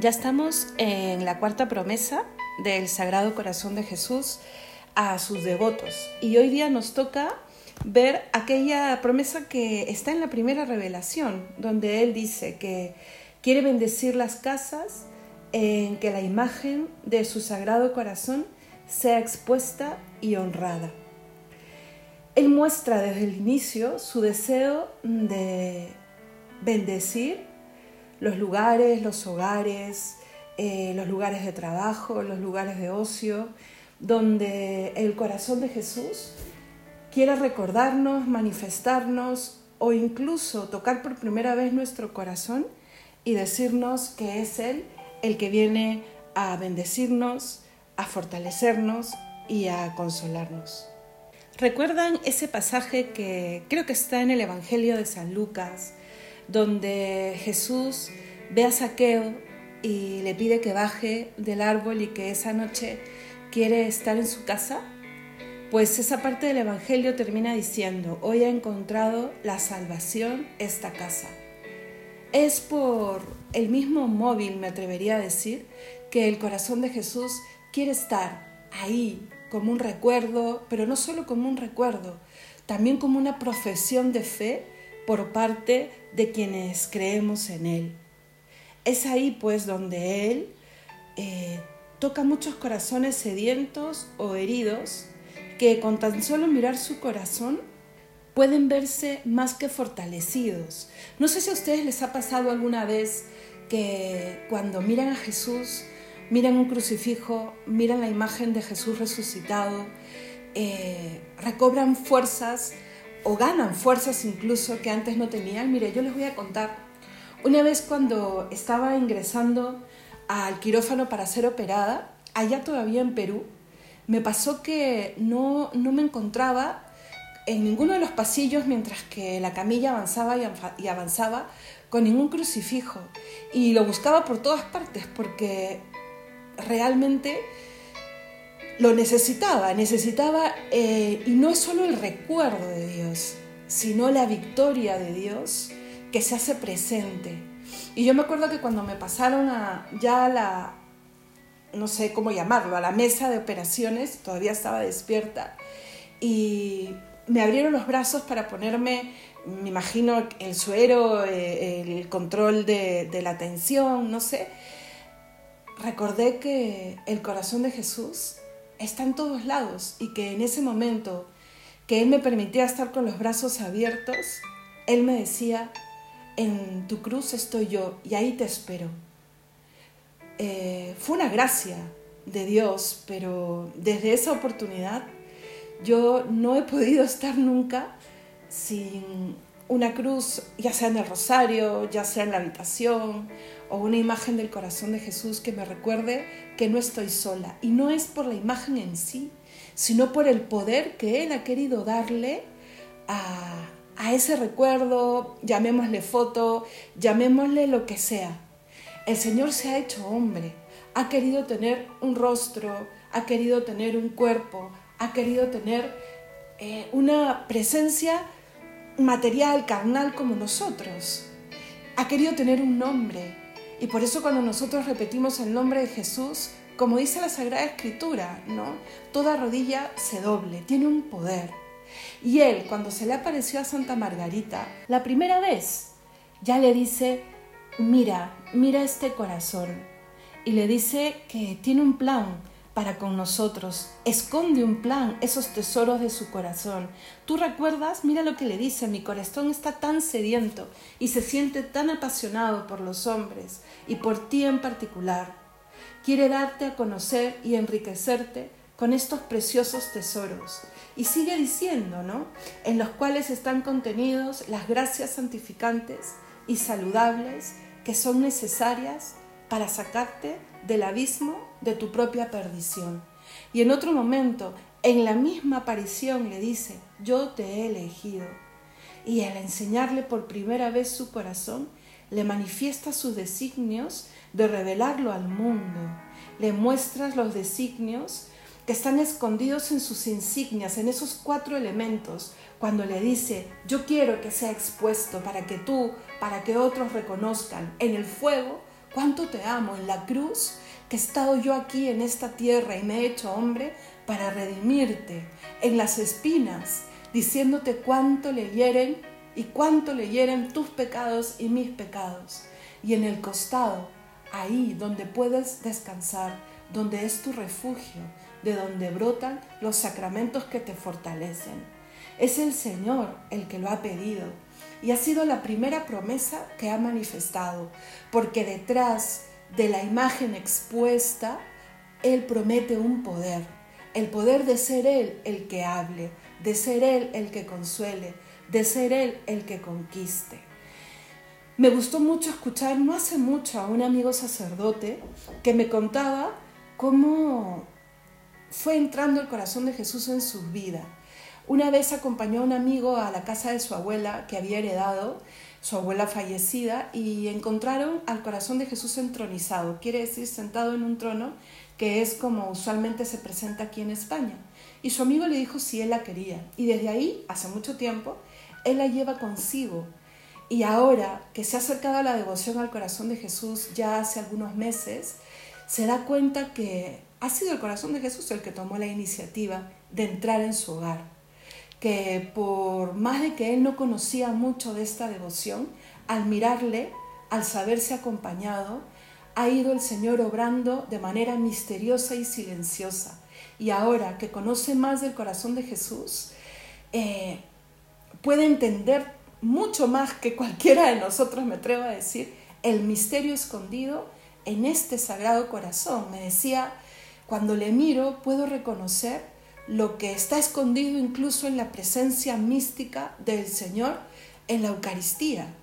Ya estamos en la cuarta promesa del Sagrado Corazón de Jesús a sus devotos y hoy día nos toca ver aquella promesa que está en la primera revelación, donde Él dice que quiere bendecir las casas en que la imagen de su Sagrado Corazón sea expuesta y honrada. Él muestra desde el inicio su deseo de bendecir los lugares, los hogares, eh, los lugares de trabajo, los lugares de ocio, donde el corazón de Jesús quiere recordarnos, manifestarnos o incluso tocar por primera vez nuestro corazón y decirnos que es Él el que viene a bendecirnos, a fortalecernos y a consolarnos. ¿Recuerdan ese pasaje que creo que está en el Evangelio de San Lucas, donde Jesús ve a Saqueo y le pide que baje del árbol y que esa noche quiere estar en su casa? Pues esa parte del Evangelio termina diciendo, hoy ha encontrado la salvación esta casa. Es por el mismo móvil, me atrevería a decir, que el corazón de Jesús quiere estar ahí como un recuerdo, pero no solo como un recuerdo, también como una profesión de fe por parte de quienes creemos en Él. Es ahí pues donde Él eh, toca muchos corazones sedientos o heridos que con tan solo mirar su corazón pueden verse más que fortalecidos. No sé si a ustedes les ha pasado alguna vez que cuando miran a Jesús, miran un crucifijo, miran la imagen de Jesús resucitado, eh, recobran fuerzas o ganan fuerzas incluso que antes no tenían. Mire, yo les voy a contar. Una vez cuando estaba ingresando al quirófano para ser operada, allá todavía en Perú, me pasó que no, no me encontraba en ninguno de los pasillos mientras que la camilla avanzaba y avanzaba con ningún crucifijo. Y lo buscaba por todas partes porque realmente lo necesitaba, necesitaba, eh, y no es solo el recuerdo de Dios, sino la victoria de Dios que se hace presente. Y yo me acuerdo que cuando me pasaron a, ya a la, no sé cómo llamarlo, a la mesa de operaciones, todavía estaba despierta, y me abrieron los brazos para ponerme, me imagino, el suero, eh, el control de, de la tensión, no sé. Recordé que el corazón de Jesús está en todos lados y que en ese momento que Él me permitía estar con los brazos abiertos, Él me decía, en tu cruz estoy yo y ahí te espero. Eh, fue una gracia de Dios, pero desde esa oportunidad yo no he podido estar nunca sin una cruz, ya sea en el rosario, ya sea en la habitación, o una imagen del corazón de Jesús que me recuerde que no estoy sola. Y no es por la imagen en sí, sino por el poder que Él ha querido darle a, a ese recuerdo, llamémosle foto, llamémosle lo que sea. El Señor se ha hecho hombre, ha querido tener un rostro, ha querido tener un cuerpo, ha querido tener eh, una presencia material, carnal como nosotros. Ha querido tener un nombre. Y por eso cuando nosotros repetimos el nombre de Jesús, como dice la Sagrada Escritura, ¿no? Toda rodilla se doble, tiene un poder. Y él, cuando se le apareció a Santa Margarita, la primera vez, ya le dice, mira, mira este corazón. Y le dice que tiene un plan, para con nosotros. Esconde un plan, esos tesoros de su corazón. Tú recuerdas, mira lo que le dice, mi corazón está tan sediento y se siente tan apasionado por los hombres y por ti en particular. Quiere darte a conocer y enriquecerte con estos preciosos tesoros. Y sigue diciendo, ¿no? En los cuales están contenidos las gracias santificantes y saludables que son necesarias para sacarte del abismo de tu propia perdición. Y en otro momento, en la misma aparición, le dice, yo te he elegido. Y al enseñarle por primera vez su corazón, le manifiesta sus designios de revelarlo al mundo. Le muestras los designios que están escondidos en sus insignias, en esos cuatro elementos, cuando le dice, yo quiero que sea expuesto para que tú, para que otros reconozcan en el fuego cuánto te amo en la cruz, que he estado yo aquí en esta tierra y me he hecho hombre para redimirte, en las espinas, diciéndote cuánto le hieren y cuánto le hieren tus pecados y mis pecados, y en el costado, ahí donde puedes descansar, donde es tu refugio, de donde brotan los sacramentos que te fortalecen. Es el Señor el que lo ha pedido y ha sido la primera promesa que ha manifestado, porque detrás de la imagen expuesta, Él promete un poder, el poder de ser Él el que hable, de ser Él el que consuele, de ser Él el que conquiste. Me gustó mucho escuchar no hace mucho a un amigo sacerdote que me contaba cómo fue entrando el corazón de Jesús en su vida. Una vez acompañó a un amigo a la casa de su abuela que había heredado, su abuela fallecida, y encontraron al corazón de Jesús entronizado, quiere decir sentado en un trono, que es como usualmente se presenta aquí en España. Y su amigo le dijo si él la quería. Y desde ahí, hace mucho tiempo, él la lleva consigo. Y ahora que se ha acercado a la devoción al corazón de Jesús ya hace algunos meses, se da cuenta que ha sido el corazón de Jesús el que tomó la iniciativa de entrar en su hogar, que por más de que él no conocía mucho de esta devoción, al mirarle, al saberse acompañado, ha ido el Señor obrando de manera misteriosa y silenciosa. Y ahora que conoce más del corazón de Jesús, eh, puede entender mucho más que cualquiera de nosotros, me atrevo a decir, el misterio escondido en este sagrado corazón. Me decía cuando le miro puedo reconocer lo que está escondido incluso en la presencia mística del Señor en la Eucaristía,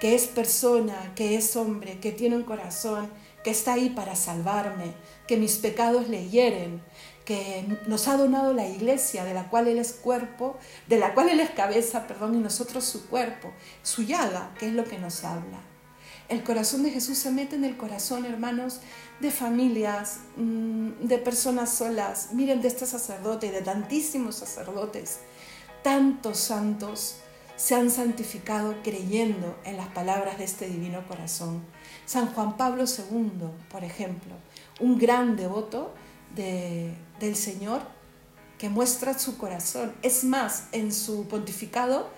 que es persona, que es hombre, que tiene un corazón, que está ahí para salvarme, que mis pecados le hieren, que nos ha donado la iglesia, de la cual Él es cuerpo, de la cual Él es cabeza, perdón, y nosotros su cuerpo, su llaga, que es lo que nos habla. El corazón de Jesús se mete en el corazón, hermanos, de familias, mm, de personas solas. Miren de este sacerdote, de tantísimos sacerdotes, tantos santos se han santificado creyendo en las palabras de este divino corazón. San Juan Pablo II, por ejemplo, un gran devoto del Señor que muestra su corazón. Es más, en su pontificado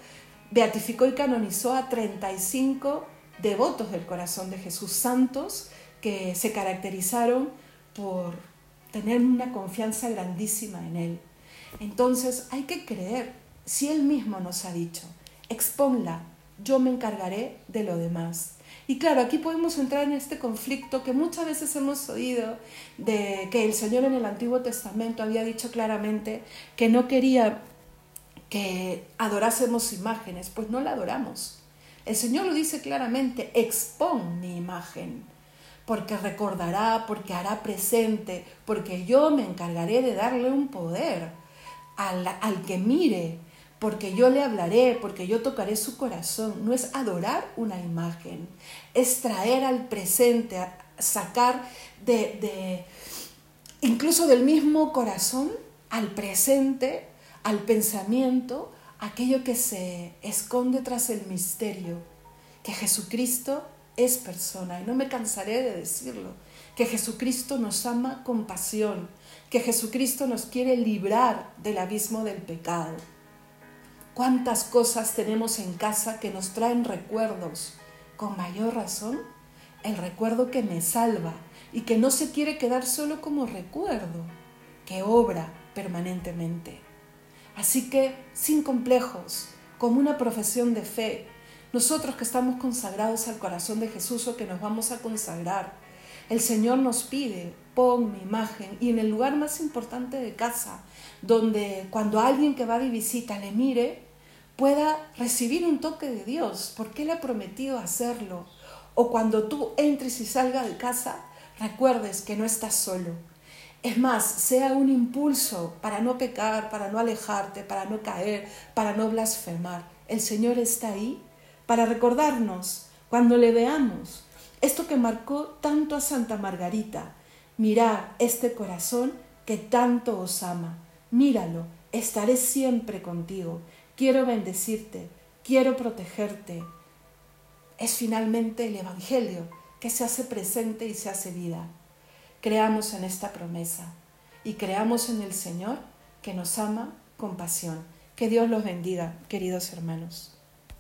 beatificó y canonizó a 35 devotos del corazón de Jesús, santos que se caracterizaron por tener una confianza grandísima en Él. Entonces hay que creer, si Él mismo nos ha dicho, exponla, yo me encargaré de lo demás. Y claro, aquí podemos entrar en este conflicto que muchas veces hemos oído de que el Señor en el Antiguo Testamento había dicho claramente que no quería que adorásemos imágenes, pues no la adoramos. El Señor lo dice claramente, expon mi imagen porque recordará, porque hará presente, porque yo me encargaré de darle un poder al, al, que mire, porque yo le hablaré, porque yo tocaré su corazón. No es adorar una imagen, es traer al presente, sacar de, de incluso del mismo corazón al presente, al pensamiento, aquello que se esconde tras el misterio, que Jesucristo es persona y no me cansaré de decirlo, que Jesucristo nos ama con pasión, que Jesucristo nos quiere librar del abismo del pecado. ¿Cuántas cosas tenemos en casa que nos traen recuerdos? Con mayor razón, el recuerdo que me salva y que no se quiere quedar solo como recuerdo, que obra permanentemente. Así que, sin complejos, como una profesión de fe, nosotros que estamos consagrados al corazón de Jesús o que nos vamos a consagrar, el Señor nos pide, pon mi imagen y en el lugar más importante de casa, donde cuando alguien que va de visita le mire, pueda recibir un toque de Dios, porque Él ha prometido hacerlo. O cuando tú entres y salgas de casa, recuerdes que no estás solo. Es más, sea un impulso para no pecar, para no alejarte, para no caer, para no blasfemar. El Señor está ahí para recordarnos cuando le veamos esto que marcó tanto a Santa Margarita. Mirad este corazón que tanto os ama. Míralo, estaré siempre contigo. Quiero bendecirte, quiero protegerte. Es finalmente el Evangelio que se hace presente y se hace vida. Creamos en esta promesa y creamos en el Señor que nos ama con pasión. Que Dios los bendiga, queridos hermanos.